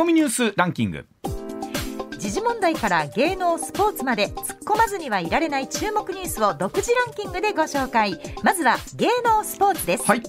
コミニュースランキング。時事問題から芸能スポーツまで突っ込まずにはいられない注目ニュースを独自ランキングでご紹介。まずは芸能スポーツです、はい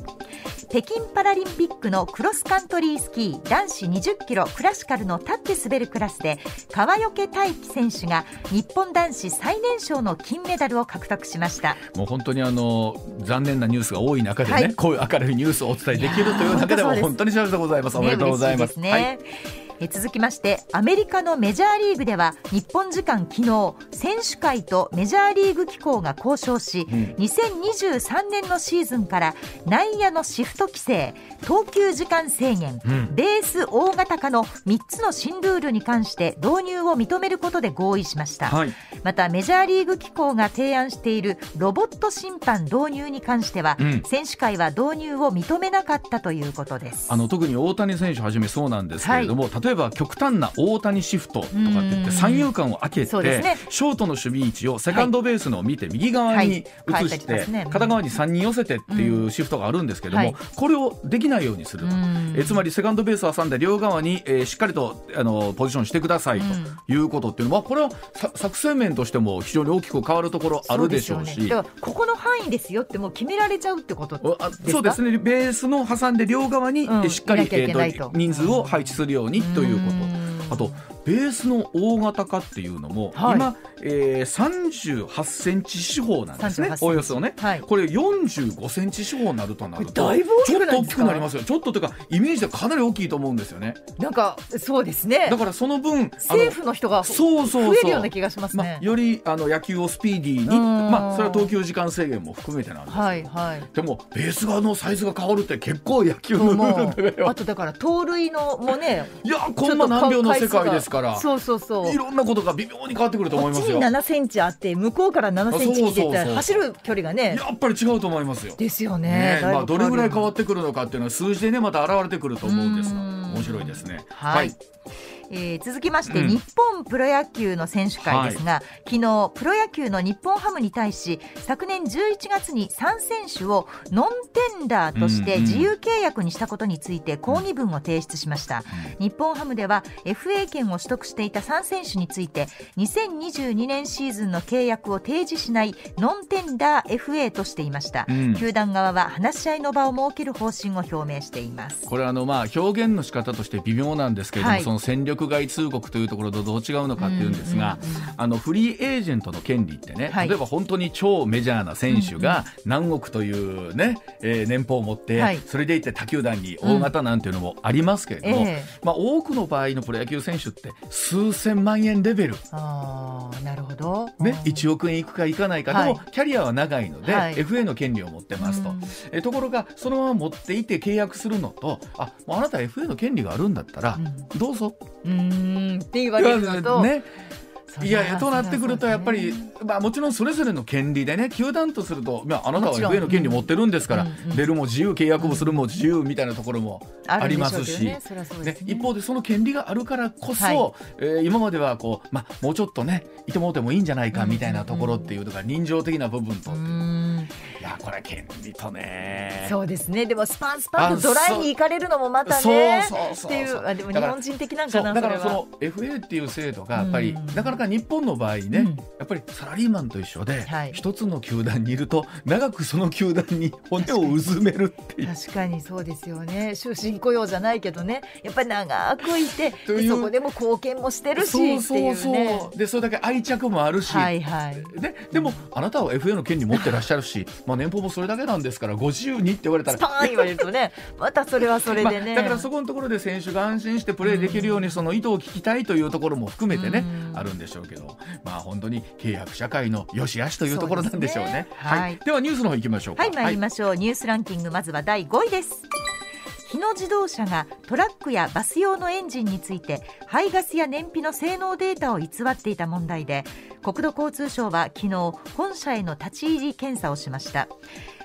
北京パラリンピックのクロスカントリースキー男子20キロクラシカルの立って滑るクラスで川除大輝選手が日本男子最年少の金メダルを獲得しました。もう本当にあの残念なニュースが多い中でね、はい。こういう明るいニュースをお伝えできるという中でも本当に幸せでございます、おめでとうございます。ね嬉しいですねえ続きましてアメリカのメジャーリーグでは日本時間昨日選手会とメジャーリーグ機構が交渉し、ん。2023年のシーズンから内野のシフト規制投球時間制限、うん。ベース大型化の3つの新ルールに関して導入を認めることで合意しました、はい。またメジャーリーグ機構が提案しているロボット審判導入に関しては、うん。選手会は導入を認めなかったということです。あの特に大谷選手はじめそうなんですけれども、例えば極端な大谷シフトとかって言って三遊間を開けて、ね。ショートの守備位置をセカンドベースのを見て右側に移して、片側に3人寄せてっていうシフトがあるんですけども、はいこれをできないようにするえつまりセカンドベースを挟んで両側に、えーしっかりとあのポジションしてくださいということっていうのは、これはさ作戦面としても非常に大きく変わるところあるでしょうし。ね、ここの範囲ですよってもう決められちゃうってことですか？あそうですね。ベースの挟んで両側に、うん。えしっかりえーと人数を配置するようにというこうん。とあとベースの大型化っていうのも、はい。今、えー、38センチ四方なんですね。38センチ。おおよそね、はい。これ45センチ四方になるとなるとだいぶ大きちょっと大きくなりますよ。ちょっとというかイメージではかなり大きいと思うんですよね。なんかそうですね。だからその分政府の人がそうそうそう。増えるような気がしますまねあ、よりあの野球をスピーディーに、うん。まあ、それは投球時間制限も含めてなんですけど。はいはい。でもベース側のサイズが変わるって結構野球のルールだようあとだから盗塁のもねいやコンマ何秒の世界ですから。そうそうそう。いろんなことが微妙に変わってくると思こっちにいますよ7センチあって向こうから7センチ来てたら走る距離がねやっぱり違うと思いますよ。ですよね。ねまあ、どれぐらい変わっってくるのかっていうのは数字でねまた現れてくると思うんですがうん。面白いですね。はいえー続きまして、うん。日本プロ野球の選手会ですが、昨日プロ野球の日本ハムに対し昨年11月に3選手をノンテンダーとしてうんうん。自由契約にしたことについて抗議文を提出しました、日本ハムでは FA 権を取得していた3選手について2022年シーズンの契約を提示しないノンテンダー FA としていました、うん。球団側は話し合いの場を設ける方針を表明しています。これあのまあ表現の仕方として微妙なんですけれども、はい。その戦力外通告というところとどう違うのかっていうんですが、あのフリーエージェントの権利ってね、はい。例えば本当に超メジャーな選手が何億というね、えー年俸を持って、はい。それでいて他球団に大型なんていうのもありますけれども、ええ。まあ、多くの場合のプロ野球選手って数千万円レベル。ああなるほど、ね、うん。1億円いくかいかないか、はい。でもキャリアは長いので、はい。FA の権利を持ってますと、うん。えところがそのまま持っていて契約するのとあもうあなた FA の権利があるんだったら、うどうぞうんって言われるのと、ねいやいやとなってくるとやっぱり、まあ、もちろんそれぞれの権利でね球団とすると、まあ、あなたはもちろん FA の権利持ってるんですから、出るも自由契約をするも自由みたいなところもありますし。一方でその権利があるからこそ、はえ今まではこう、まあ、もうちょっとねいてもうてもいいんじゃないかみたいなところっていうのが人情的な部分と、うーんいやこれ権利とね。そうですね。でもスパンスパンとあドライに行かれるのもまたそうねそうそうそう。っていうあでも日本人的なんそうかなだからその FA っていう制度がやっぱりうんなかなか日本の場合ね、うん。やっぱりサラリーマンと一緒ではい。一つの球団にいると長くその球団に骨をうずめるっていう。確かにそうですよね。終身雇用じゃないけどね。やっぱり長くいてそこでも貢献もしてるしそうってそそういううね。でそれだけ愛着もあるし、はいはい。ででもあなたは FA の権利持ってらっしゃるし、まあ、年俸もそれだけなんですからご自由にって言われたら。スパーン言われるとねまたそれはそれでね、まあ、だからそこのところで選手が安心してプレーできるようにその意図を聞きたいというところも含めてね、うん。あるんでしょうけど、まあ、本当に契約社会の良し悪しというところなんでしょうね。そうですねはい。ではニュースの方行きましょうか。はい参りましょう、ニュースランキングまずは第5位です日野自動車がトラックやバス用のエンジンについて排ガスや燃費の性能データを偽っていた問題で国土交通省は昨日本社への立ち入り検査をしました。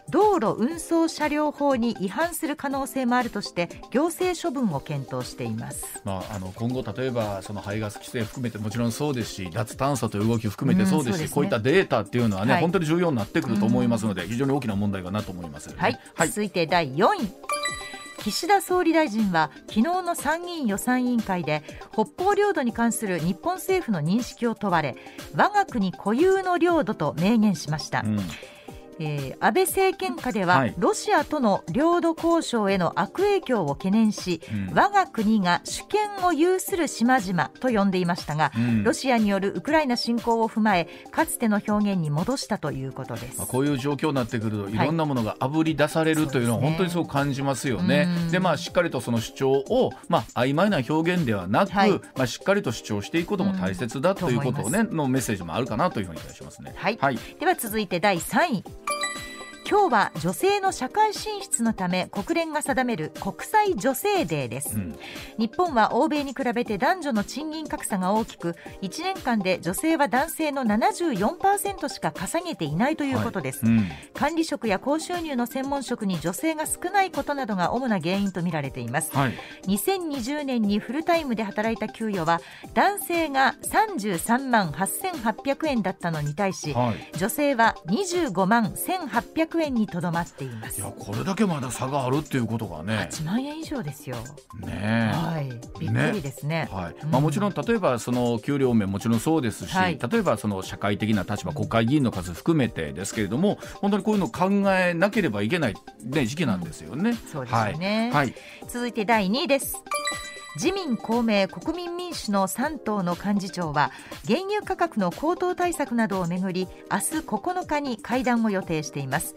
道路運送車両法に違反する可能性もあるとして行政処分を検討しています。まあ、あの今後、例えばその排ガス規制含めてもちろんそうですし脱炭素という動き含めてそうですし、うんすね。こういったデータっていうのはね、はい。本当に重要になってくると思いますので、非常に大きな問題かなと思いますよね。はい、はい。続いて第4位岸田総理大臣は昨日の参議院予算委員会で北方領土に関する日本政府の認識を問われ我が国固有の領土と明言しました、うん。えー、安倍政権下では、はい、ロシアとの領土交渉への悪影響を懸念し、うん、我が国が主権を有する島々と呼んでいましたが、うん、ロシアによるウクライナ侵攻を踏まえかつての表現に戻したということです、まあ、こういう状況になってくるとい。ろんなものがあぶり出されるというのは本当にそう感じますよね。で、ね、まあしっかりとその主張を、まあ、曖昧な表現ではなく、はい、まあ、しっかりと主張していくことも大切だということをね、のメッセージもあるかなというふうにいたしますね。はい、はい、では続いて第3位。今日は女性の社会進出のため国連が定める国際女性デーです、うん、日本は欧米に比べて男女の賃金格差が大きく1年間で女性は男性の74%しか稼げていないということです、はい。うん、管理職や高収入の専門職に女性が少ないことなどが主な原因とみられています、はい、2020年にフルタイムで働いた給与は男性が33万8800円だったのに対し、はい、女性は25万1800 500円にとどまっています。いやこれだけまだ差があるっていうことがね。8万円以上ですよ。ねはい。びっくりですね、ね、はい、まあ、もちろん例えばその給料面もちろんそうですし、はい、例えばその社会的な立場国会議員の数含めてですけれども本当にこういうのを考えなければいけない、ね、時期なんですよね、うん、そうですよね、はい、はい、続いて第2位です自民公明国民民主の3党の幹事長は原油価格の高騰対策などをめぐり明日9日に会談を予定しています。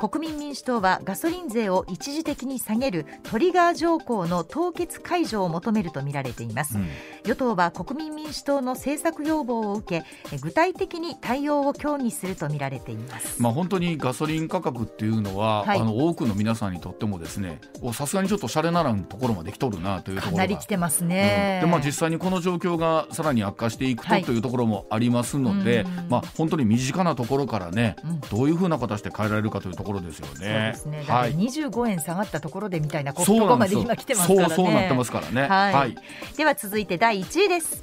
国民民主党はガソリン税を一時的に下げるトリガー条項の凍結解除を求めるとみられています、うん、与党は国民民主党の政策要望を受け具体的に対応を協議するとみられています。まあ本当にガソリン価格っていうのは、はい、あの多くの皆さんにとってもですねさすがにちょっとシャレならんところまで来とるなというところが来てますね、うん、でまあ、実際にこの状況がさらに悪化していくと、はい、というところもありますので、まあ、本当に身近なところからね、うん、どういうふうな形で変えられるかというところですよね。そうですね。だって25円下がったところでみたいなここまで今来てますからね。そうそうなってますからね、はい、はい、では続いて第1位です。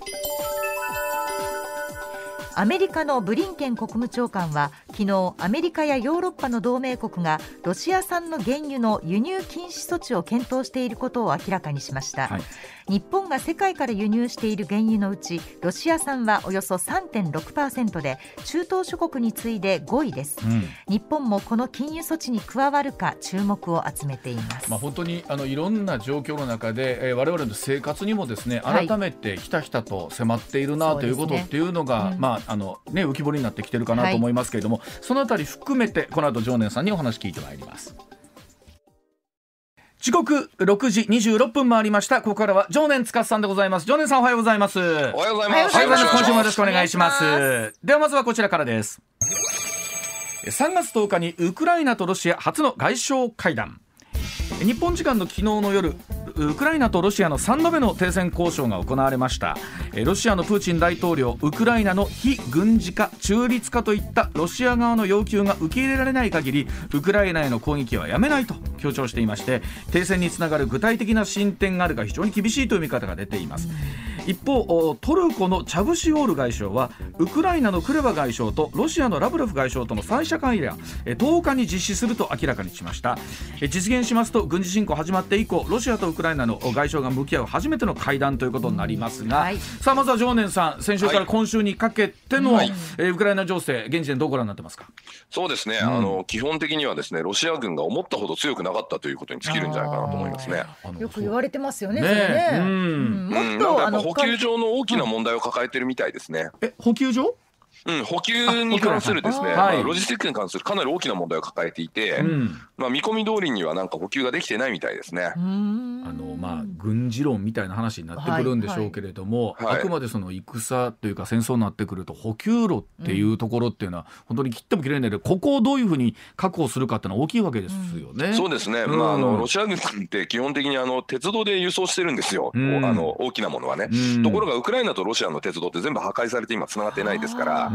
アメリカのブリンケン国務長官は昨日アメリカやヨーロッパの同盟国がロシア産の原油の輸入禁止措置を検討していることを明らかにしました、はい、日本が世界から輸入している原油のうちロシア産はおよそ3.6%で中東諸国に次いで5位です、うん、日本もこの禁輸措置に加わるか注目を集めています、まあ、本当にあのいろんな状況の中で、えー、我々の生活にもですね改めてひたひたと迫っているな、はい、ということっていうのが、うん、まああのね、浮き彫りになってきてるかなと思いますけれども、はい、そのあたり含めてこの後常念さんにお話聞いてまいります。時刻6時26分回りました。ここからは常念司さんでございます。常念さんおはようございます。おはようございます。おはようございます。今週もよろしくお願いします。ではまずはこちらからです。3月10日にウクライナとロシア初の外相会談。日本時間の昨日の夜ウクライナとロシアの3度目の停戦交渉が行われました。ロシアのプーチン大統領ウクライナの非軍事化中立化といったロシア側の要求が受け入れられない限りウクライナへの攻撃はやめないと強調していまして停戦につながる具体的な進展があるが非常に厳しいという見方が出ています。一方トルコのチャブシオール外相はウクライナのクレバ外相とロシアのラブロフ外相との3者会談10日に実施すると明らかにしました。実現しますと軍事侵攻始まって以降ロシアとウクライナの外相が向き合う初めての会談ということになりますが、はい、さあまずは常念さん先週から今週にかけての、はい、えー、ウクライナ情勢現時点どうご覧になってますか？そうですね、うん、あの基本的にはですねロシア軍が思ったほど強くなかったということに尽きるんじゃないかなと思いますね。よく言われてますよねねね、うん、もっと、あの補給上の大きな問題を抱えてるみたいですね。え補給上？うん、補給に関するですね、はい、ロジスティックに関するかなり大きな問題を抱えていて、うん、まあ、見込み通りにはなんか補給ができてないみたいですね。あのまあ、軍事論みたいな話になってくるんでしょうけれども、はい。はい、あくまでその戦というか戦争になってくると補給路っていうところっていうのは、本当に切っても切れないでここをどういうふうに確保するかっていうのは大きいわけですよね。うん、そうですね、まあ、あのロシア軍って基本的にあの鉄道で輸送してるんですよ、あの大きなものはね。ところがウクライナとロシアの鉄道って全部破壊されて今つながってないですから。、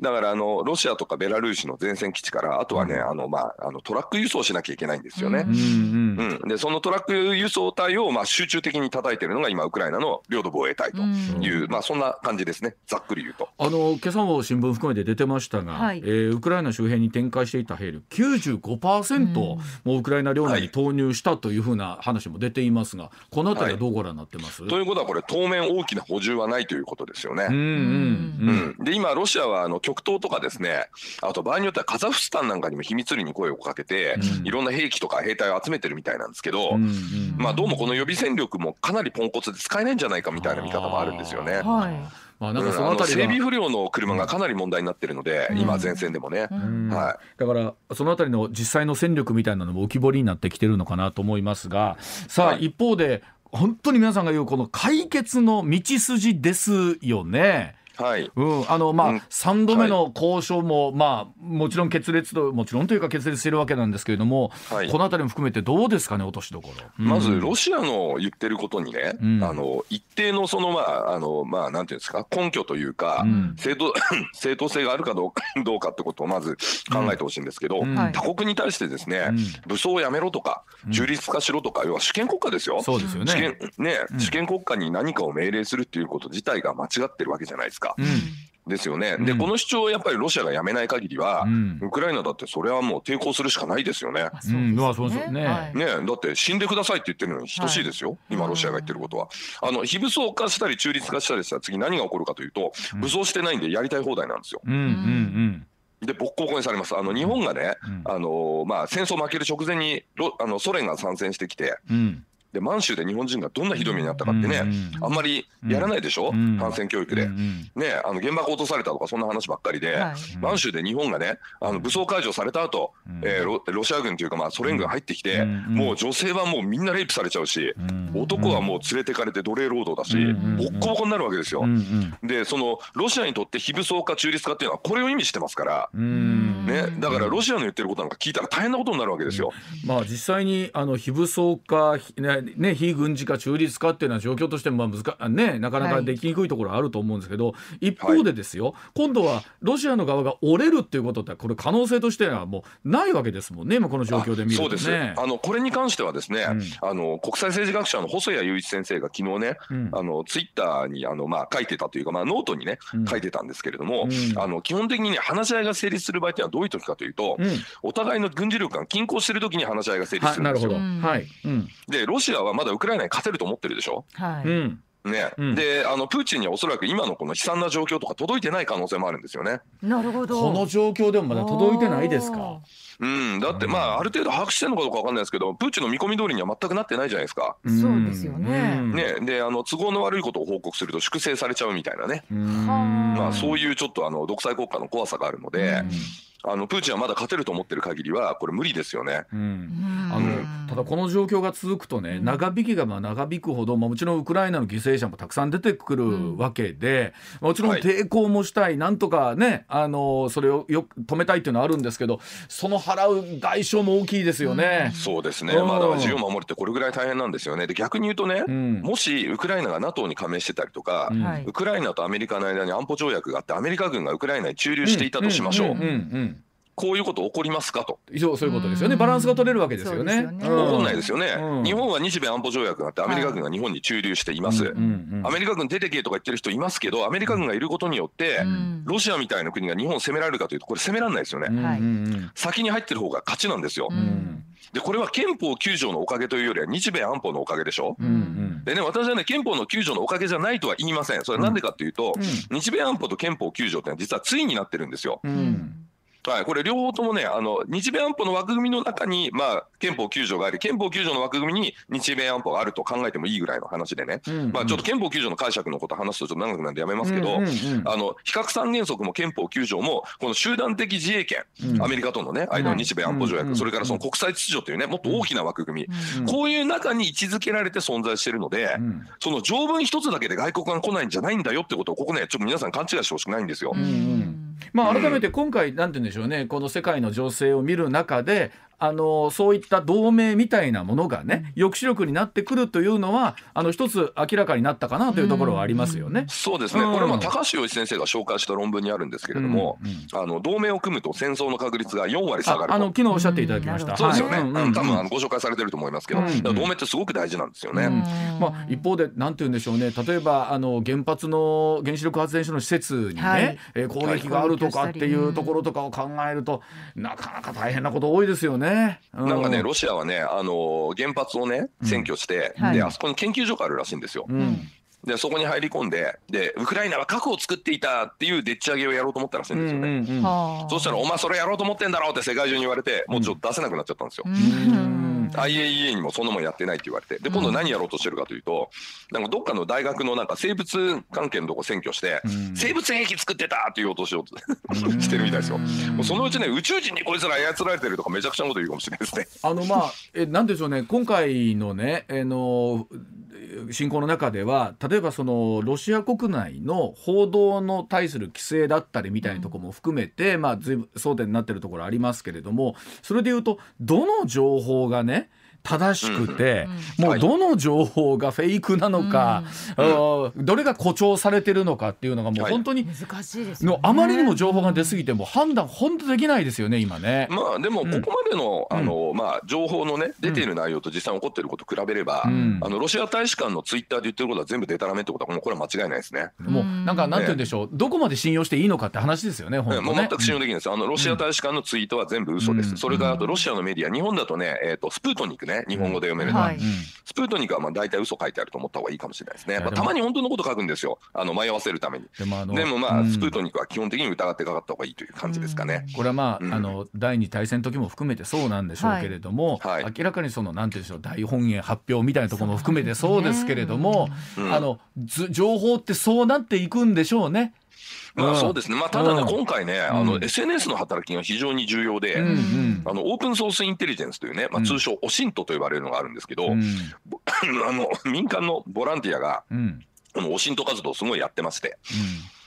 だからあのロシアとかベラルーシの前線基地から、あとはね、あのまあ、あのトラック輸送しなきゃいけないんですよね。うん、でそのトラック輸送隊をまあ集中的に叩いてるのが今、ウクライナの領土防衛隊という、まあ、そんな感じですね、ざっくり言うと。あの今朝も新聞含めて出てましたが、はい、えー、ウクライナ周辺に展開していた兵力95%、もうウクライナ領内に投入したというふうな話も出ていますが、このあたりはどうご覧になってます、はい、ということは、これ、当面大きな補充はないということですよね。うんうん。うん、で今、ロシアはあの極東とかですね、あと場合によってはカザフスタンなんかにも秘密裏に声をかけて、うん、いろんな兵器とか兵隊を集めてるみたいなんですけど、うんうん、まあ、どうもこの予備戦力もかなりポンコツで使えないんじゃないかみたいな見方もあるんですよね。はい。まあ、なんかそのあたり整備不良の車がかなり問題になってるので、うん、今、前線でもね、うん、はい、だからそのあたりの実際の戦力みたいなのも浮き彫りになってきてるのかなと思いますが、さあ、はい、一方で、本当に皆さんが言う、この解決の道筋ですよね。はい、うん、あのまあ、うん、3度目の交渉も、はい、まあ、もちろん決裂と、もちろんというか決裂してるわけなんですけれども、はい、このあたりも含めてどうですかね、落としどころ。うん、まず、ロシアの言ってることにね、うん、あの一定のその、まあ、あのまあ、なんていうんですか、根拠というか、正当 正当性があるかどうか どうかってことをまず考えてほしいんですけど、他国に対してですね、武装をやめろとか、中立化しろとか、要は主権国家ですよ。そうですよね。主権ね、主権国家に何かを命令するっていうこと自体が間違ってるわけじゃないですか。ですよね、でこの主張をやっぱりロシアがやめない限りは、ウクライナだってそれはもう抵抗するしかないですよね。そうですね。ね。だって死んでくださいって言ってるのに等しいですよ、今、ロシアが言ってることは。あの非武装化したり中立化したりしたら次何が起こるかというと、武装してないんでやりたい放題なんですよ。うんうんうん。でボッコボコにされます。あの日本がね、うん、あのまあ戦争負ける直前にロあのソ連が参戦してきて、うん、で満州で日本人がどんなひどい目になったかってね、あんまりやらないでしょ、感染教育で。ねあの原爆落とされたとかそんな話ばっかりで、満州で日本がねあの武装解除された後、えロロシア軍というかまあソ連軍入ってきて、もう女性はもうみんなレイプされちゃうし、男はもう連れてかれて奴隷労働だし、ボッコボコになるわけですよ。でそのロシアにとって非武装化中立化っていうのはこれを意味してますから、ね、だからロシアの言ってることなんか聞いたら大変なことになるわけですよ。まあ実際にあの非武装化、ね、ね、非軍事化中立化っていうのは状況としてもまあ難、ね、なかなかできにくいところあると思うんですけど、はい、一方でですよ、今度はロシアの側が折れるっていうことってこれ可能性としてはもうないわけですもんね今この状況で見ると、ね、そうです。あのこれに関してはですね、うん、あの国際政治学者の細谷雄一先生が昨日ね、うん、あのツイッターにあの、まあ、書いてたというか、まあ、ノートにね、うん、書いてたんですけれども、あの基本的に、ね、話し合いが成立する場合っていうのはどういう時かというと、お互いの軍事力が均衡している時に話し合いが成立するんですよ。はい、でロシアはまだウクライナに勝てると思ってるでしょ？はい、うんね、うん、であのプーチンにはおそらく今のこの悲惨な状況とか届いてない可能性もあるんですよね。なるほどこの状況でもまだ届いてないですか？うん、だってまあある程度把握してるのかどうかわかんないですけどプーチンの見込み通りには全くなってないじゃないですか。そうですよね。ねであの都合の悪いことを報告すると粛清されちゃうみたいなね。まあそういうちょっとあの独裁国家の怖さがあるので。あのプーチンはまだ勝てると思ってる限りはこれ無理ですよね、うん、あのただこの状況が続くとね長引きがまあ長引くほど、まあ、もちろんウクライナの犠牲者もたくさん出てくるわけで、もちろん抵抗もしたい、はい、なんとかねあのそれをよ止めたいっていうのはあるんですけどその払う外傷も大きいですよね。うん、そうですね、まあ、だから自由を守るってこれぐらい大変なんですよね。で逆に言うとね、うん、もしウクライナが NATO に加盟してたりとか、ウクライナとアメリカの間に安保条約があってアメリカ軍がウクライナに駐留していたとしましょう。こういうこと起こりますかと。そうそういうことですよね。バランスが取れるわけですよね。よね起こんないですよね、うん、日本は日米安保条約があってアメリカ軍が日本に駐留しています。アメリカ軍出てけとか言ってる人いますけど、アメリカ軍がいることによって、ロシアみたいな国が日本を攻められるかというとこれ攻められないですよね。先に入ってる方が勝ちなんですよ。でこれは憲法9条のおかげというよりは日米安保のおかげでしょ。でね私はね憲法の9条のおかげじゃないとは言いません。それはなんでかというと、日米安保と憲法9条ってのは実は対になってるんですよ。はい、これ両方ともね、あの日米安保の枠組みの中に、まあ、憲法9条があり、憲法9条の枠組みに日米安保があると考えてもいいぐらいの話でね、うんうん、まあ、ちょっと憲法9条の解釈のこと話すとちょっと長くなんでやめますけど、うんうんうん、あの比較三原則も憲法9条も、この集団的自衛権、うん、アメリカとのね、間の日米安保条約、それからその国際秩序というね、もっと大きな枠組み、こういう中に位置づけられて存在しているので、その条文一つだけで外国が来ないんじゃないんだよってことを、ここね、ちょっと皆さん勘違いしてほしくないんですよ。うんうんまあ、改めて今回、なんて言うんでしょうね、この世界の情勢を見る中で、あのそういった同盟みたいなものがね抑止力になってくるというのはあの一つ明らかになったかなというところはありますよね。うそうですね、これは高橋洋一先生が紹介した論文にあるんですけれども、あの同盟を組むと戦争の確率が4割下がるあの昨日おっしゃっていただきました。そうですよね、はい、多分あのご紹介されてると思いますけど、同盟ってすごく大事なんですよね。まあ、一方でなんて言うんでしょうね。例えばあの原発の原子力発電所の施設にね、はい、え攻撃があるとかっていうところとかを考えると、なかなか大変なこと多いですよね。なんかねロシアはねあの原発をね占拠して、であそこに研究所があるらしいんですよ。でそこに入り込んででウクライナは核を作っていたっていうでっち上げをやろうと思ったらしいんですよね。うんうんうん、そしたら「お前それやろうと思ってんだろ」って世界中に言われてもうちょっと出せなくなっちゃったんですよ。うん。IAEA にもそんなもんやってないって言われて。で今度何やろうとしてるかというと、なんかどっかの大学のなんか生物関係のとこ占拠して、生物兵器作ってたって言おうとしようとしてるみたいですよ。もうそのうちね宇宙人にこいつら操られてるとかめちゃくちゃなこと言うかもしれないですね。あのまあえなんでしょうね。今回のねあの侵攻の中では例えばそのロシア国内の報道の対する規制だったりみたいなところも含めて、うん、まあ随分争点になってるところありますけれどもそれでいうとどの情報がね正しくて、うん、もうどの情報がフェイクなのか、はい、どれが誇張されてるのかっていうのがもう本当に、難しいです、ね、あまりにも情報が出過ぎても判断本当できないですよね今ね。まあでもここまでの,、あのまあ情報のね出ている内容と実際起こっていること比べれば、あのロシア大使館のツイッターで言ってることは全部デタラメってことはもうこれは間違いないですね。もうなんかなんて言うんでしょう、どこまで信用していいのかって話ですよね。本当ね。もう全く信用できないです。あのロシア大使館のツイートは全部嘘です。それからあとロシアのメディア日本だとねえっ、とスプートニクね日本語で読めるは。い、スプートニクはまあ大体嘘書いてあると思った方がいいかもしれないですね、まあ、たまに本当のこと書くんですよ。あの迷わせるために。でもでもまあ、スプートニクは基本的に疑ってかかった方がいいという感じですかね、これはまあ,、あの第二大戦の時も含めてそうなんでしょうけれども、はい、明らかにそのなんていうんでしょう大本営発表みたいなところも含めてそうですけれども、あの情報ってそうなっていくんでしょうね。まあ、そうですね、まあ、ただね、今回ね、あの SNS の働きが非常に重要で、あのオープンソースインテリジェンスというね、まあ、通称、オシントと呼ばれるのがあるんですけど、あの民間のボランティアが、このオシント活動をすごいやってまして。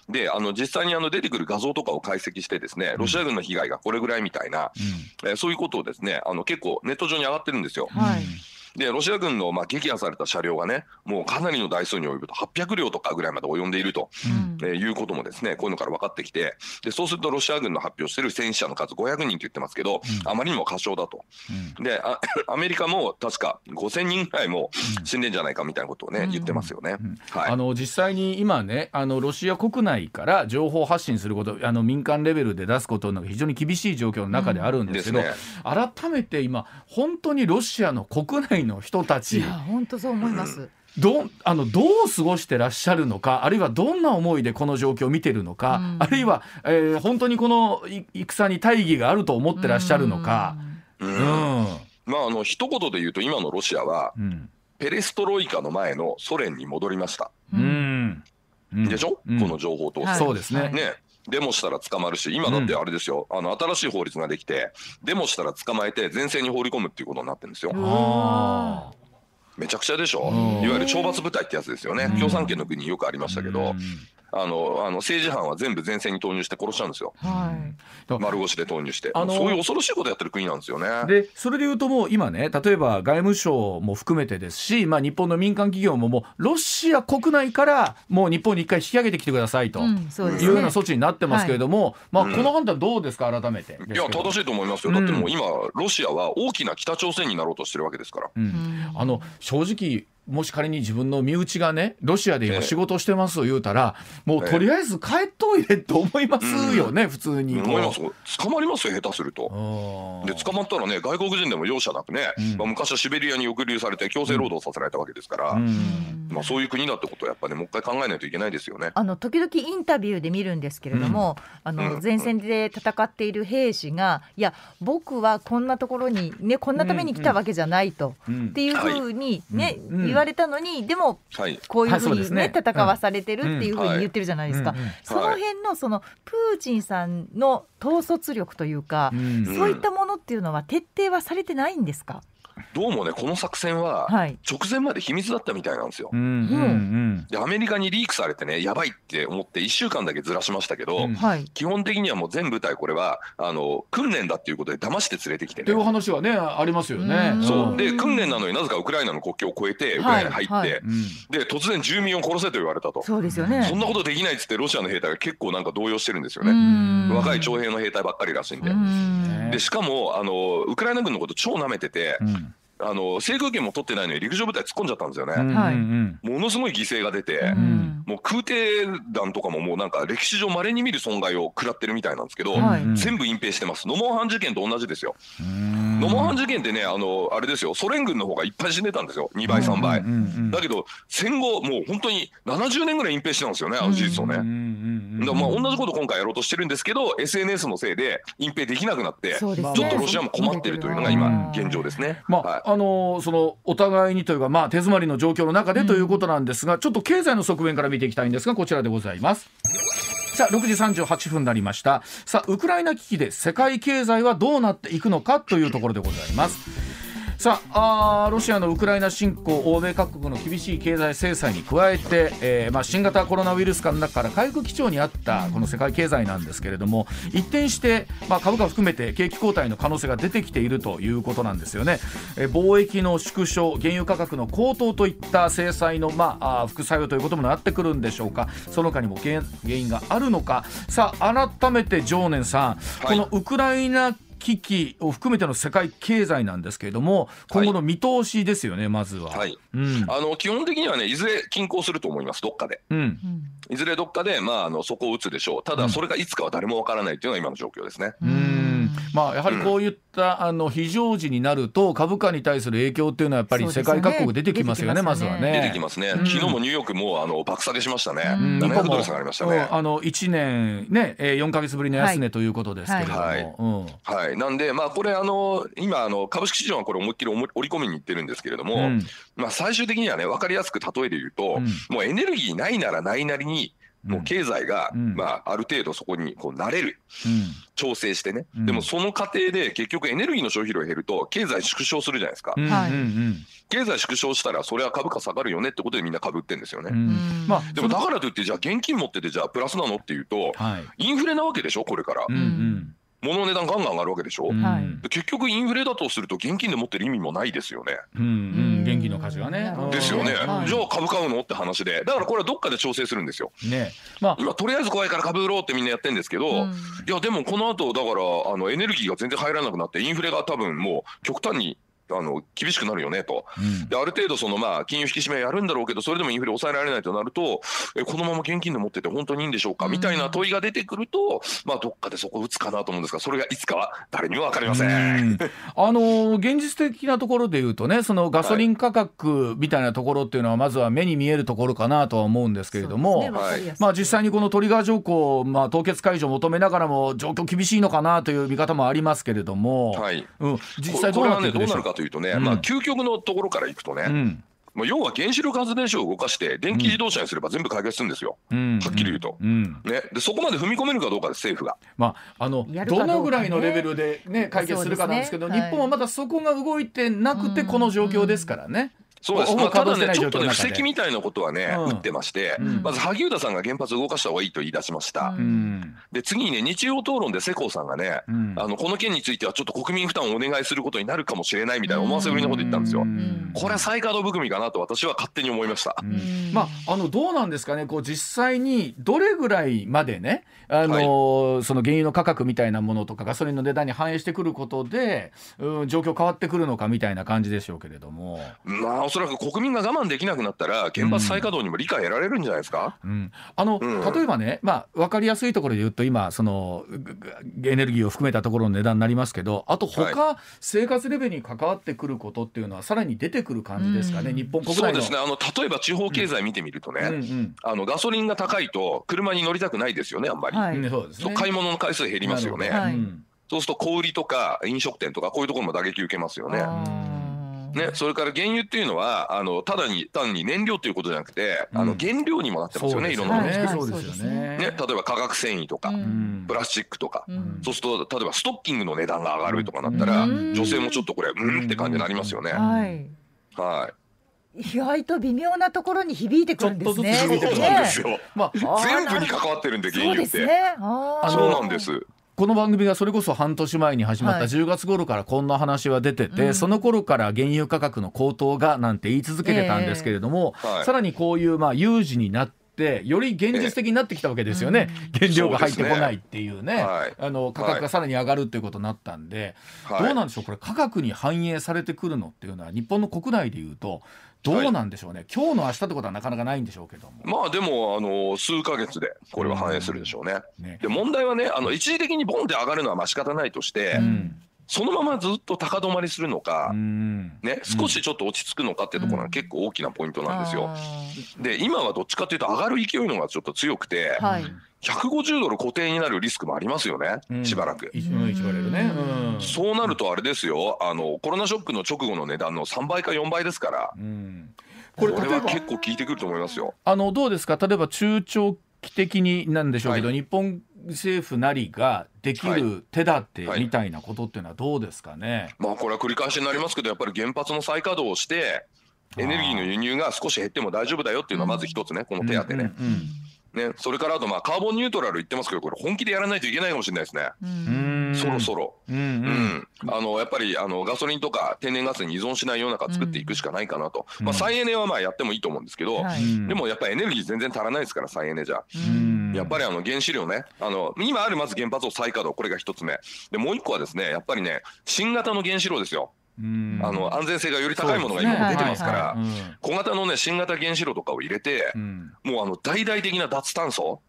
であの実際にあの出てくる画像とかを解析してですねロシア軍の被害がこれぐらいみたいな、うん、えー、そういうことをですねあの結構ネット上に上がってるんですよ。はいでロシア軍のまあ撃破された車両がねもうかなりの台数に及ぶと。800両とかぐらいまで及んでいると、うん、えー、いうこともですねこういうのから分かってきて。でそうするとロシア軍の発表している戦死者の数500人と言ってますけど、うん、あまりにも過小だと、うん、で アメリカも確か5000人ぐらいも死んでんじゃないかみたいなことをね、言ってますよね、はい、あの実際に今ねあのロシア国内から情報発信することあの民間レベルで出すことの非常に厳しい状況の中であるんですけど、ね、改めて今本当にロシアの国内の人たち。いや本当そう思います。どあのどう過ごしてらっしゃるのかあるいはどんな思いでこの状況を見てるのか、うん、あるいは、えー、本当にこの戦に大義があると思ってらっしゃるのか。うん、うん、まああの一言で言うと今のロシアは、うん、ペレストロイカの前のソ連に戻りました。うん。でしょ、この情報と、はい、そうですね。ねデモしたら捕まるし、今だってあれですよ、うん、あの新しい法律ができて、デモしたら捕まえて、前線に放り込むっていうことになってるんですよ。めちゃくちゃでしょ、いわゆる懲罰部隊ってやつですよね、共産圏の国によくありましたけど、あのあの政治犯は全部前線に投入して殺しちゃうんですよ、はい、丸腰で投入して、あのそういう恐ろしいことやってる国なんですよね。でそれでいうと、もう今ね、例えば外務省も含めてですし、まあ、日本の民間企業ももう、ロシア国内からもう日本に一回引き上げてきてくださいと、うんね、いうような措置になってますけれども、はい、まあ、この判断、どうですか、改めて。いや、正しいと思いますよ、だってもう今、ロシアは大きな北朝鮮になろうとしてるわけですから。うん、あの正直もし仮に自分の身内がねロシアで今仕事してます言うたら、もうとりあえず帰っといれと思いますよね、普通に思います捕まりますよ下手すると。で捕まったらね外国人でも容赦なくね、まあ、昔はシベリアに抑留されて強制労働させられたわけですから、まあ、そういう国だってことはやっぱり、ね、もう一回考えないといけないですよね。あの時々インタビューで見るんですけれども、あの前線で戦っている兵士がいや僕はこんなところにねこんなために来たわけじゃないと、っていうふうにね、言われたのにでも、こういうふうにね、戦わされてるっていうふうに言ってるじゃないですか、その辺のそのプーチンさんの統率力というか、そういったものっていうのは徹底はされてないんですか？どうもねこの作戦は直前まで秘密だったみたいなんですよ。でアメリカにリークされてねやばいって思って1週間だけずらしましたけど、うん、基本的にはもう全部隊これはあの訓練だっていうことで騙して連れてきてね。っていう話はねありますよね。そうで訓練なのになぜかウクライナの国境を越えてウクライナに入って、はいはい、で突然住民を殺せと言われたと。そうですよね。そんなことできないっつってロシアの兵隊が結構なんか動揺してるんですよね。若い徴兵の兵隊ばっかりらしいんで。でしかもあのウクライナ軍のこと超舐めてて。うんあの制空権も取ってないのに陸上部隊突っ込んじゃったんですよね。はい、ものすごい犠牲が出て、うん、もう空挺団とかももうなんか歴史上まれに見る損害を食らってるみたいなんですけど、はい、全部隠蔽してます。ノモンハン事件と同じですよ。ノモンハン事件ってねあのあれですよソ連軍の方がいっぱい死んでたんですよ2倍3倍。だけど戦後もう本当に70年ぐらい隠蔽してたんですよねあの事実をね。だまあ同じこと今回やろうとしてるんですけど SNS のせいで隠蔽できなくなって、ちょっとロシアも困ってるというのが今現状ですね。まあ、はいあのそのお互いにというか、まあ、手詰まりの状況の中でということなんですが、うん、ちょっと経済の側面から見ていきたいんですがこちらでございます。さあ6時38分になりましたさあウクライナ危機で世界経済はどうなっていくのかというところでございます。さあロシアのウクライナ侵攻欧米各国の厳しい経済制裁に加えて、えーまあ、新型コロナウイルス禍の中から回復基調にあったこの世界経済なんですけれども一転して、まあ、株価含めて景気後退の可能性が出てきているということなんですよね、えー、貿易の縮小原油価格の高騰といった制裁の、まあ、副作用ということもなってくるんでしょうか。その他にも原因があるのか。さあ改めて常念さん、はい、このウクライナ危機を含めての世界経済なんですけれども、今後の見通しですよね、はい、まずは。はい、うん、あの基本的にはね、いずれ均衡すると思います、どっかで。うん、いずれどっかで、まあ、あのそこを打つでしょう、ただ、それがいつかは誰もわからないというのが今の状況ですね。うんまあ、やはりこういった、あの非常時になると、株価に対する影響っていうのは、やっぱり世界各国出てきますよね、まずはね。出てきますね、昨日もニューヨークもあの爆下げしましたね、700ドル下がりましたね。あの1年ね、4か月ぶりの安値ということですけれども。はい、はい。なんで、まあ、これあの、今あの、株式市場はこれ、思いっきり織り込みにいってるんですけれども、うん、まあ、最終的にはね、分かりやすく例えで言うと、うん、もうエネルギーないならないなりに、もう経済が、まあ、ある程度そこにこう慣れる、調整してね、でもその過程で結局エネルギーの消費量減ると経済縮小するじゃないですか、経済縮小したらそれは株価下がるよねってことでみんな株ってんですよね、まあ、でもだからといってじゃあ現金持っててじゃあプラスなのっていうと、インフレなわけでしょこれから。物の値段ガンガン上がるわけでしょ、うん、結局インフレだとすると現金で持ってる意味もないですよね。うん、うん、現金の価値がね。ですよね、はい、じゃあ株買うの？って話で。だからこれはどっかで調整するんですよ。ね。まあ、今とりあえず怖いから株売ろうってみんなやってるんですけど、うん、いやでもこの後だからあのエネルギーが全然入らなくなってインフレが多分もう極端にあの厳しくなるよねと、うん、である程度その、まあ、金融引き締めやるんだろうけどそれでもインフレ抑えられないとなるとえこのまま現金で持ってて本当にいいんでしょうか、みたいな問いが出てくると、まあ、どっかでそこ打つかなと思うんですがそれがいつかは誰にも分かりません。あの現実的なところで言うとねそのガソリン価格みたいなところっていうのはまずは目に見えるところかなとは思うんですけれども、ね、まあ、実際にこのトリガー条項、まあ、凍結解除を求めながらも状況厳しいのかなという見方もありますけれども、はい。うん、実際どうなっていくでしょうか。というとね、まあ究極のところからいくとね、うん、まあ、要は原子力発電所を動かして電気自動車にすれば全部解決するんですよ、うん、はっきり言うと、うん、ね、でそこまで踏み込めるかどうかです政府が、まあ、あのどのぐらいのレベルで、ね、解決するかなんですけど、ね、日本はまだそこが動いてなくてこの状況ですからね。そうです、まあ、ただね、ちょっとね、布石みたいなことはね、打ってまして、まず萩生田さんが原発動かした方がいいと言い出しました。で、次にね、日曜討論で世耕さんがね、あの、この件についてはちょっと国民負担をお願いすることになるかもしれないみたいな思わせぶりなこと言ったんですよ。これは再稼働含みかなと私は勝手に思いました。まあ、あの、どうなんですかね、こう、実際にどれぐらいまでね、あの、はい、その原油の価格みたいなものとかガソリンの値段に反映してくることで、うん、状況変わってくるのかみたいな感じでしょうけれども。まあ、おそらく国民が我慢できなくなったら、原発再稼働にも理解得られるんじゃないですか、うん、あの、うん、例えばね、まあ、分かりやすいところで言うと、今、そのエネルギーを含めたところの値段になりますけど、あと他、はい、生活レベルに関わってくることっていうのは、さらに出てくる感じですかね、うん、日本国内そうですね。あの、例えば地方経済見てみるとね、うん。うん、あのガソリンが高いと、車に乗りたくないですよね、あんまり。はい、そうですね、買い物の回数減りますよね。はい、そうすると小売りとか飲食店とか、こういうところも打撃受けますよね。ね、それから原油っていうのはあのただに単に燃料ということじゃなくて、あの原料にもなってますよね、いろんなもの。そうですよね。ね。例えば化学繊維とか、プラスチックとか、そうすると例えばストッキングの値段が上がるとかなったら、女性もちょっとこれうんって感じになりますよね。はい、はい。意外と微妙なところに響いてくるんですね。そうなんですよ。まあ全部に関わってるんで原油って。そう、ね、なんです。この番組がそれこそ半年前に始まった10月頃からこんな話は出てて、はい、その頃から原油価格の高騰がなんて言い続けてたんですけれども、えー、さらにこういうまあ有事になってより現実的になってきたわけですよね、えー、原料が入ってこないっていうね、ね。はい、あの価格がさらに上がるっていうことになったんで、はい、どうなんでしょう？これ価格に反映されてくるのっていうのは日本の国内でいうとどうなんでしょうね、はい、今日の明日ってことはなかなかないんでしょうけども。まあでも、あの数か月でこれは反映するでしょうね。うん、ねで問題はね、あの一時的にボンって上がるのはまあ仕方ないとして、うん、そのままずっと高止まりするのか、うん、ね、少しちょっと落ち着くのかっていうところが結構大きなポイントなんですよ。で、今はどっちかというと上がる勢いのがちょっと強くて、はい。150ドル固定になるリスクもありますよね、うん、しばらく。そうなるとあれですよ。あのコロナショックの直後の値段の3倍か4倍ですから、うん、これは結構効いてくると思いますよ。あのどうですか？例えば中長期的になんでしょうけど、はい、日本政府なりができる手立てみたいなことっていうのはどうですかね、はいはい、まあ、これは繰り返しになりますけどやっぱり原発の再稼働をしてエネルギーの輸入が少し減っても大丈夫だよっていうのはまず一つね、この手当ね。うんうんうん。ね、それからあとまあカーボンニュートラル言ってますけどこれ本気でやらないといけないかもしれないですね。そろそろ、うん、あのやっぱりあのガソリンとか天然ガスに依存しない世の中作っていくしかないかなと、うん、まあ、再エネはまあやってもいいと思うんですけど、でもやっぱりエネルギー全然足らないですから再エネじゃ。やっぱりあの原子量ね。あの今あるまず原発を再稼働。これが一つ目。でもう一個はですねやっぱりね新型の原子炉ですよ。あの安全性がより高いものが今も出てますから、小型のね新型原子炉とかを入れて、もうあの大々的な脱炭素、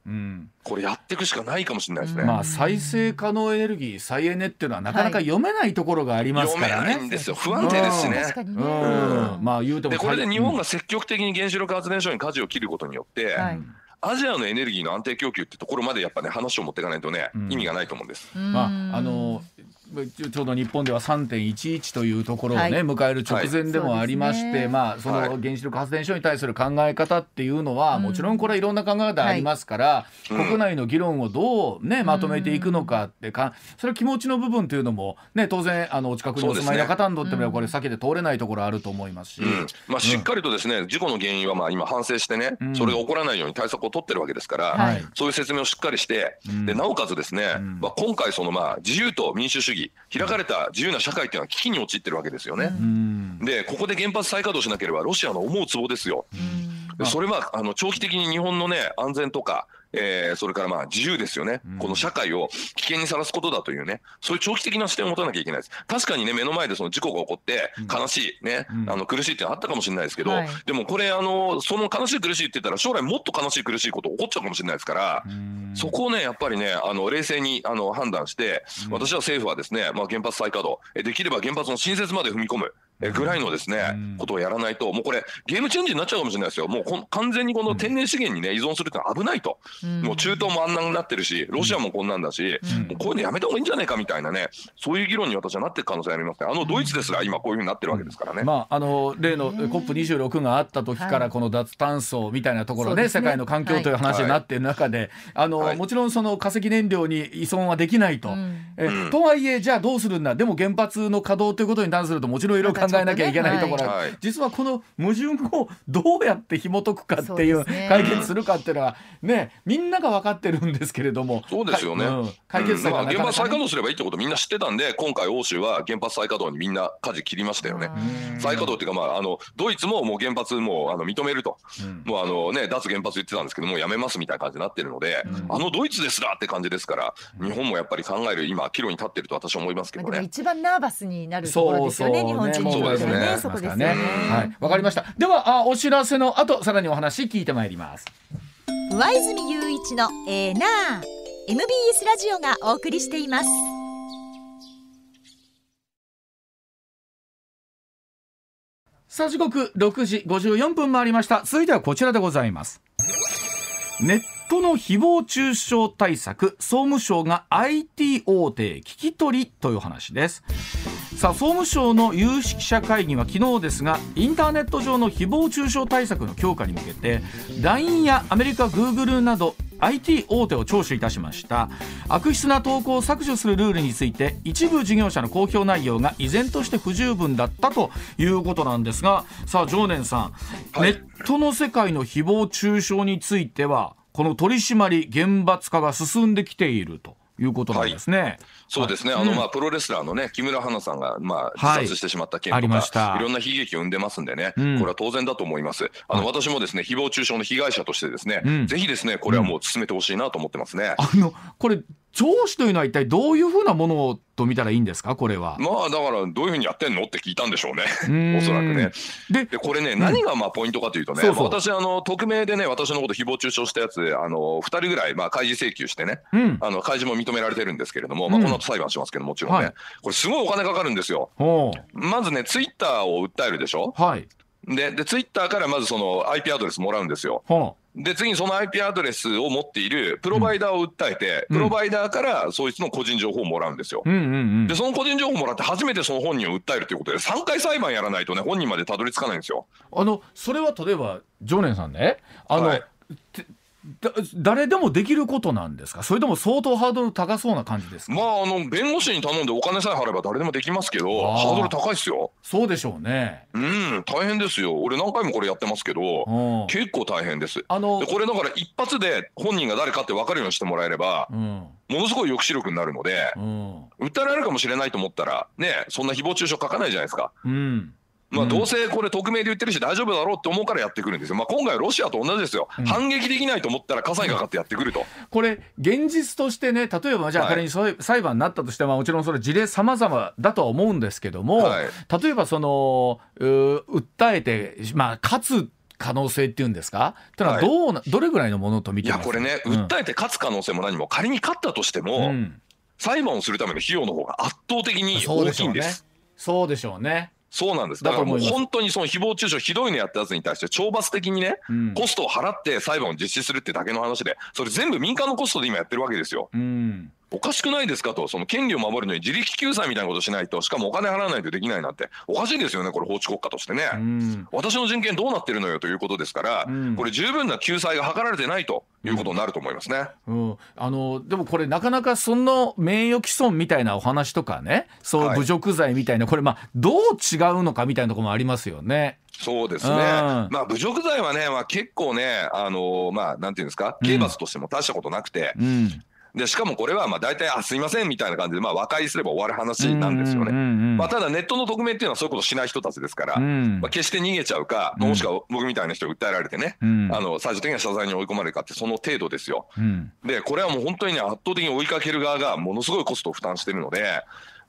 これやっていくしかないかもしれないですね。まあ再生可能エネルギー再エネっていうのはなかなか読めないところがありますからね。読めないんですよ。不安定ですしね。まあ言うてもでこれで日本が積極的に原子力発電所に舵を切ることによって。アジアのエネルギーの安定供給ってところまでやっぱね話を持っていかないとね、意味がないと思うんです。まああのちょうど日本では3.11というところをね、はい、迎える直前でもありまして、はい。ね、まあその原子力発電所に対する考え方っていうのは、はい、もちろんこれはいろんな考え方ありますから、うん、国内の議論をどうねまとめていくのかってか、それは気持ちの部分というのもね当然あのお近くにお住まいの方にとってもこれ避けて通れないところあると思いますし、うん、まあしっかりとですね、事故の原因はまあ今反省してね、それが起こらないように対策を取ってるわけですから、そういう説明をしっかりして、でなおかつですね、まあ今回そのまあ自由と民主主義開かれた自由な社会っていうのは危機に陥ってるわけですよね。でここで原発再稼働しなければロシアの思うツボですよ。それはあの長期的に日本のね安全とかえー、それからまあ自由ですよね、うん、この社会を危険にさらすことだというね、そういう長期的な視点を持たなきゃいけないです。確かにね、目の前でその事故が起こって、悲しい、ね、うん、あの苦しいってあったかもしれないですけど、はい、でもこれあの、その悲しい苦しいって言ったら、将来もっと悲しい苦しいこと起こっちゃうかもしれないですから、そこをね、やっぱりね、あの冷静にあの判断して、私は政府はですね、まあ、原発再稼働、できれば原発の新設まで踏み込む。ぐらいのですね、ことをやらないと、もうこれ、ゲームチェンジになっちゃうかもしれないですよ、もう完全にこの天然資源にね、依存するってのは危ないと、もう中東もあんなになってるし、ロシアもこんなんだし、もうこういうのやめた方がいいんじゃないかみたいなね、そういう議論に私はなっていく可能性ありますね、あのドイツですら、今、こういうふうになってるわけですからね。まあ、あの例の COP26 があった時から、この脱炭素みたいなところね、世界の環境という話になっている中で、あのもちろんその化石燃料に依存はできないと。えとはいえ、じゃあどうするんだ、でも原発の稼働ということに関すると、もちろんいろいろ考えなきゃいけないところ、はい、実はこの矛盾をどうやって紐解くかっていう、解決するかっていうのは、ね、みんなが分かってるんですけれども、そうですよね、うん、解決策が、ね、原発再稼働すればいいってことみんな知ってたんで、今回、欧州は原発再稼働にみんな舵切りましたよね。再稼働っていうか、まあ、あのドイツももう原発もあの認めると、うん、もうあの、ね、脱原発言ってたんですけども、やめますみたいな感じになってるので、うん、あのドイツですらって感じですから、日本もやっぱり考える、今、岐路に立ってると私は思いますけどね。一番ナーバスになるところですよね、日本人そうですね。そこですね。はい、わかりました。ではあお知らせの後さらにお話聞いてまいります。上泉雄一のエーナー MBS ラジオがお送りしています。さあ時刻6時54分回りました続いてはこちらでございますネットの誹謗中傷対策総務省が IT 大手聞き取りという話です。さあ総務省の有識者会議は昨日ですがインターネット上の誹謗中傷対策の強化に向けて LINE やアメリカ Google など IT 大手を聴取いたしました。悪質な投稿を削除するルールについて一部事業者の公表内容が依然として不十分だったということなんですがさあ常念さん、はい、ネットの世界の誹謗中傷についてはこの取り締まり厳罰化が進んできているということなんですね。はい、そうですね、あのまあプロレスラーのね木村花さんがまあ自殺してしまった件とか、はい、いろんな悲劇を生んでますんでね、うん、これは当然だと思います。あの、私もですね誹謗中傷の被害者としてですね、うん、ぜひですねこれはもう進めてほしいなと思ってますね。あのこれ上司というのは一体どういうふうなものと見たらいいんですか？これは。まあだからどういうふうにやってんのって聞いたんでしょうね。おそらくね。でこれね、何がまあポイントかというとね、そうそう。私あの匿名でね私のこと誹謗中傷したやつあの2人ぐらいまあ開示請求してね、うん、あの開示も認められてるんですけれども、まあ、この後裁判しますけどもちろんね、はい、これすごいお金かかるんですよ。まずねツイッターを訴えるでしょ？はいででツイッターからまずその IP アドレスもらうんですよ。で次にその IP アドレスを持っているプロバイダーを訴えて、うん、プロバイダーからそいつの個人情報をもらうんですよ。うんうんうん、でその個人情報をもらって初めてその本人を訴えるということで3回裁判やらないとね本人までたどり着かないんですよ。あのそれは例えば常念さんねあの、はいだ誰でもできることなんですか？それとも相当ハードル高そうな感じですまああの弁護士に頼んでお金さえ払えば誰でもできますけどハードル高いっすよ。そうでしょうね。うん大変ですよ。俺何回もこれやってますけど結構大変です。あのこれだから一発で本人が誰かって分かるようにしてもらえれば、うん、ものすごい抑止力になるので、うん、訴えられるかもしれないと思ったらねそんな誹謗中傷書かないじゃないですか、うんまあ、どうせこれ匿名で言ってるし大丈夫だろうって思うからやってくるんですよ、まあ、今回はロシアと同じですよ、うん、反撃できないと思ったら火災がかかってやってくると、これ現実としてね例えばじゃあ仮にそういう裁判になったとしてももちろんそれ事例さまざまだとは思うんですけども、はい、例えばその訴えて、まあ、勝つ可能性っていうんですか？ってのはどうな、はい、どれぐらいのものと見てます？いやこれね、うん、訴えて勝つ可能性も何も仮に勝ったとしても、うん、裁判をするための費用の方が圧倒的に大きいんです。そうでしょうね。そうなんです。だからもう本当にその誹謗中傷ひどいのやったやつに対して懲罰的にね、うん、コストを払って裁判を実施するってだけの話で、それ全部民間のコストで今やってるわけですよ。うんおかしくないですかと、その権利を守るのに自力救済みたいなことしないと、しかもお金払わないとできないなんて、おかしいですよね、これ、法治国家としてね。私の人権どうなってるのよということですから、これ、十分な救済が図られてないということになると思いますね、うん、あのでもこれ、なかなかその名誉毀損みたいなお話とかね、そう侮辱罪みたいな、はい、これ、まあ、どう違うのかみたいなところもありますよね。そうですね、まあ、侮辱罪はね、まあ、結構ね、あのまあ、なんていうんですか、刑罰としても大したことなくて、うん、でしかもこれはまあ大体あすいませんみたいな感じでまあ和解すれば終わる話なんですよね。まあ、ただネットの匿名っていうのはそういうことしない人たちですから、まあ、決して逃げちゃうか、もしくは僕みたいな人が訴えられてね、あの最終的には謝罪に追い込まれるかってその程度ですよ。でこれはもう本当にね圧倒的に追いかける側がものすごいコストを負担してるので。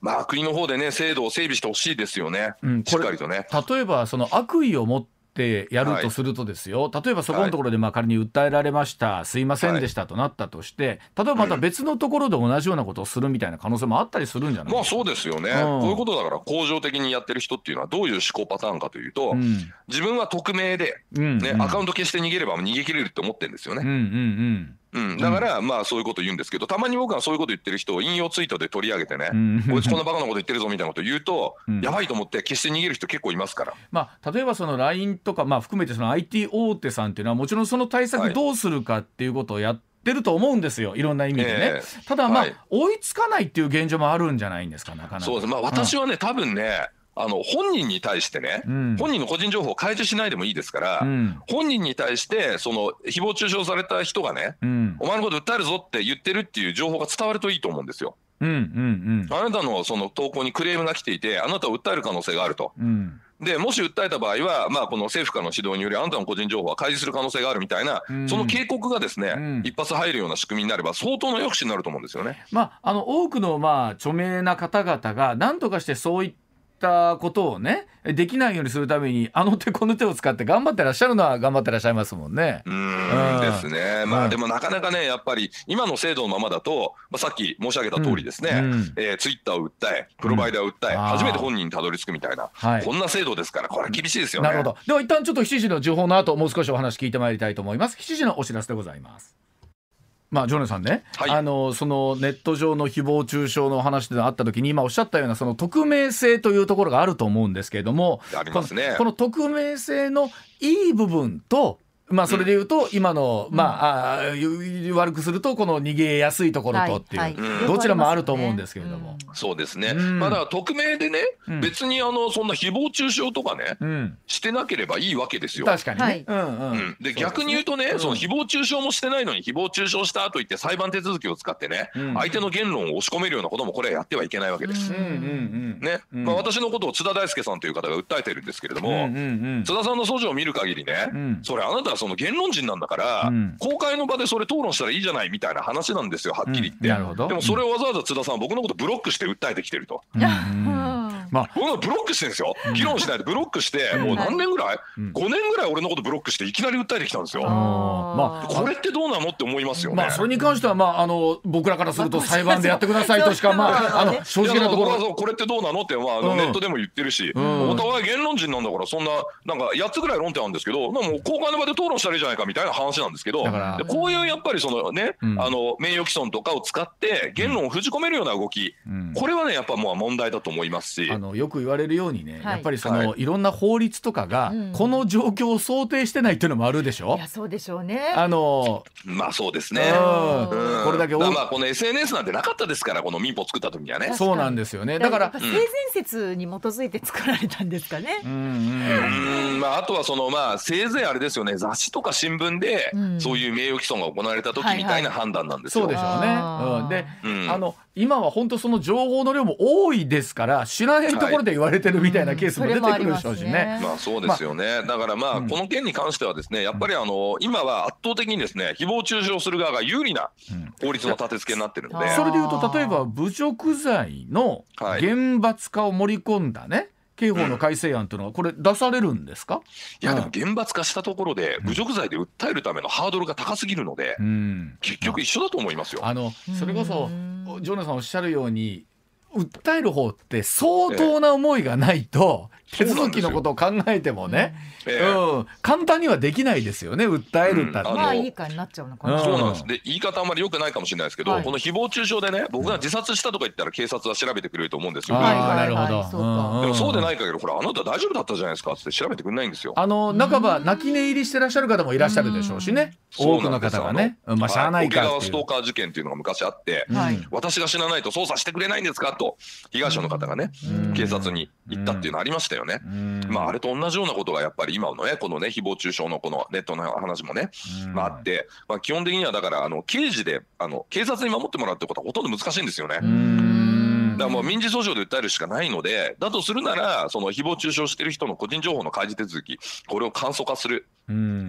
まあ国の方でね制度を整備してほしいですよね、うん、しっかりとね。例えばその悪意を持っってやるとするとですよ、はい、例えばそこのところでまあ仮に訴えられました、はい、すいませんでしたとなったとして、例えばまた別のところで同じようなことをするみたいな可能性もあったりするんじゃないまあそうですよね、うん、こういうことだから恒常的にやってる人っていうのはどういう思考パターンかというと、うん、自分は匿名で、ね、うん、アカウント消して逃げれば逃げ切れるって思ってるんですよね。うんうんうんうん、だから、まあそういうこと言うんですけど、たまに僕はそういうこと言ってる人を引用ツイートで取り上げてね、うん、こいつこんなバカなこと言ってるぞみたいなこと言うと、うん、やばいと思って決して逃げる人結構いますから。まあ例えばその LINE とか、まあ、含めてその IT 大手さんっていうのはもちろんその対策どうするかっていうことをやってると思うんですよ、いろんな意味でね。えー、ただまあ、はい、追いつかないっていう現状もあるんじゃないんですか、なかなか。そうです。まあ私はね、多分ね、あの本人に対してね、うん、本人の個人情報を開示しないでもいいですから、うん、本人に対してその誹謗中傷された人がね、うん、お前のこと訴えるぞって言ってるっていう情報が伝わるといいと思うんですよ。うんうんうん、あなたのその投稿にクレームが来ていてあなたを訴える可能性があると。でもし訴えた場合は、まあ、この政府からの指導によりあなたの個人情報は開示する可能性があるみたいな、その警告がですね、一発入るような仕組みになれば相当の抑止になると思うんですよね。まあ、あの多くのまあ著名な方々が何とかしてそういっったことをねできないようにするためにあの手この手を使って頑張ってらっしゃるのは頑張ってらっしゃいますもんね。うんですね。まあ、でもなかなかねやっぱり今の制度のままだと、まあ、さっき申し上げた通りですね、うん、えー、ツイッターを訴えプロバイダーを訴え、うん、初めて本人にたどり着くみたいな、こんな制度ですからこれ厳しいですよね。なるほどでは一旦ちょっと7時の情報の後もう少しお話聞いてまいりたいと思います。7時のお知らせでございます。まあ、ジョネさんね、はい、あのそのネット上の誹謗中傷の話であった時に今おっしゃったようなその匿名性というところがあると思うんですけれども、ね、この匿名性のいい部分とまあ、それでいうと、今の、まあ、あ悪くすると、この逃げやすいところとっていう、どちらもあると思うんですけれども。そうですね。まだ匿名でね、別にあの、そんな誹謗中傷とかね、してなければいいわけですよ。確かにね。で、逆に言うとね、その誹謗中傷もしてないのに、誹謗中傷したと言って裁判手続きを使ってね、相手の言論を押し込めるようなことも、これはやってはいけないわけです。ね。まあ、私のことを津田大介さんという方が訴えてるんですけれども、津田さんの訴状を見る限りね、それあなたはその言論人なんだから、うん、公開の場でそれ討論したらいいじゃないみたいな話なんですよはっきり言って、うん、でもそれをわざわざ津田さんは僕のことブロックして訴えてきてると。まあ、ブロックしてるんですよ、議論しないでブロックして、もう何年ぐらい、うん、5年ぐらい俺のことブロックして、いきなり訴えてきたんですよ。まあ、これってどうなのって思いますよね。まあ、それに関しては、まあ、あの僕らからすると、裁判でやってくださいとしか、まあ、あの正直なところ。これってどうなのって、まあ、ネットでも言ってるし、お互い言論人なんだから、そんな、なんか8つぐらい論点あるんですけど、もう公開の場で討論したらいいじゃないかみたいな話なんですけど、こういうやっぱりそのね、あの名誉毀損とかを使って、言論を封じ込めるような動き、これはね、やっぱもう問題だと思いますし。あのよく言われるようにね、はい、やっぱりその、はい、いろんな法律とかが、この状況を想定してないっていうのもあるでしょ？いやそうでしょうね。あのまあそうですね。うん、これだけまあこの SNS なんてなかったですからこの民法作った時にはね。そうなんですよね。だから性善説に基づいて作られたんですかね。うんうんまああとはそのまあせいぜいあれですよね雑誌とか新聞で、そういう名誉毀損が行われた時みたいな判断なんですよ。そうでしょうね。うん、で、あの今は本当その情報の量も多いですから知らないところで言われてるみたいなケースも出てくるでしょうしね。まあそうですよね。だからまあこの件に関してはですねやっぱりあの今は圧倒的にですね誹謗中傷する側が有利な法律の立て付けになってるので。それでいうと例えば侮辱罪の厳罰化を盛り込んだね。刑法の改正案というのは、これ、出されるんですか、いや、でも厳罰化したところで、侮辱罪で訴えるためのハードルが高すぎるので、結局一緒だと思いますよ。あのそれこそ、ジョナさんおっしゃるように、訴える方って相当な思いがないと、手続きのことを考えてもね、うん、簡単にはできないですよね、訴えるったら、まあいいかになっちゃうのかな。そうなんです。で、言い方あんまり良くないかもしれないですけど、この誹謗中傷でね、僕が自殺したとか言ったら警察は調べてくれると思うんですよ。なるほど。でもそうでない限り、ほら、あなた大丈夫だったじゃないですかって調べてくれないんですよ。あの、半ば泣き寝入りしてらっしゃる方もいらっしゃるでしょうしね。多くの方がね。まあ、しゃあないか。沖縄ストーカー事件っていうのが昔あって、私が死なないと捜査してくれないんですかと、被害者の方がね、警察に行ったっていうのありましたよね。まあ、あれと同じようなことがやっぱり今のね、このね、誹謗中傷のこのネットの話もね、まあ、あって、まあ、基本的にはだから、あの、刑事で、あの、警察に守ってもらうってことはほとんど難しいんですよね。だからもう民事訴訟で訴えるしかないので、だとするなら、その誹謗中傷してる人の個人情報の開示手続き、これを簡素化する。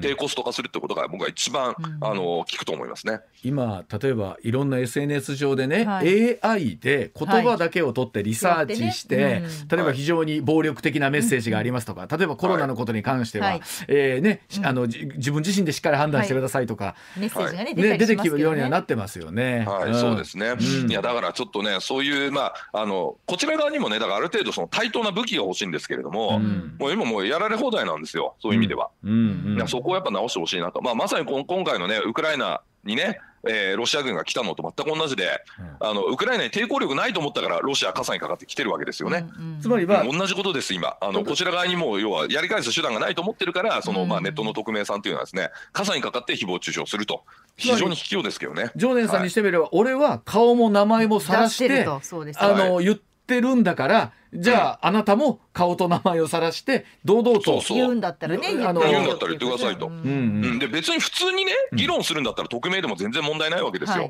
低コスト化するってことが僕は一番、あの聞くと思いますね。今例えばいろんな SNS 上でね、はい、AI で言葉だけを取ってリサーチして、はい。ね。うん、例えば非常に暴力的なメッセージがありますとか、例えばコロナのことに関しては、はい、えー、ね、うん、あの自分自身でしっかり判断してくださいとか、メッセージがね、ね出てくるようにはなってますよね。はい、うん、そうですね、いやだからちょっとねそういうまああのこちら側にもねだからある程度その対等な武器が欲しいんですけれども、もう今もうやられ放題なんですよそういう意味では。うん。うん、そこをやっぱ直してほしいなと、まあ、まさに今回のね、ウクライナにね、えー、ロシア軍が来たのと全く同じで、うん、あのウクライナに抵抗力ないと思ったからロシア傘にかかってきてるわけですよね。つまりは、同じことです今。あのこちら側にも要はやり返す手段がないと思ってるからその、まあ、ネットの匿名さんというのはですね傘にかかって誹謗中傷すると。非常に卑怯ですけどね。常念さんにしてみれば、はい、俺は顔も名前も晒してあの言ってるんだからじゃあ、あなたも顔と名前を晒して堂々と。言うんだったらねあの言うんだったら言ってくださいと、うん。で別に普通にね議論するんだったら匿名でも全然問題ないわけですよ、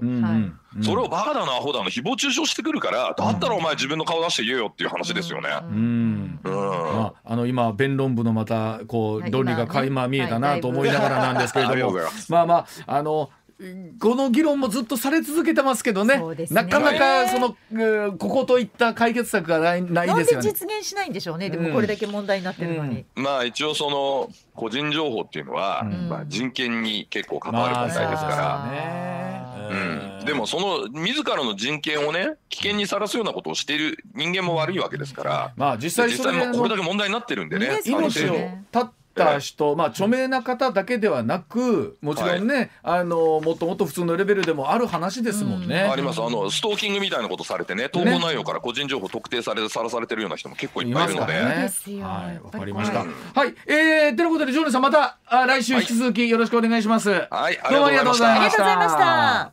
それをバカだなアホだな誹謗中傷してくるからだったらお前自分の顔出して言えよっていう話ですよね。うん。あ、あの今弁論部のまたこう論理が垣間見えたなと思いながらなんですけれども、まあまああのこの議論もずっとされ続けてますけどね、ね。なかなかその、ここといった解決策がないないですよね。実現しないんでしょうね、でもこれだけ問題になってるのに。うん。うん、まあ一応その個人情報っていうのは、うん、まあ人権に結構関わる問題ですから。まあね。うん、でもその自らの人権をね危険にさらすようなことをしている人間も悪いわけですから、まあ実際実際もこれだけ問題になってるんでね。命をた人、まあ著名な方だけではなくもちろんね、はい、あのもっともっと普通のレベルでもある話ですもんね。うん、ありますあのストーキングみたいなことされてね投稿内容から個人情報特定されさらされてるような人も結構いっぱいいるので。ね、はいわかりました。はい、えー、ということでジョーネさんまたあ来週引き続きよろしくお願いします。はい、どうもありがとうございました。ありがとうございました。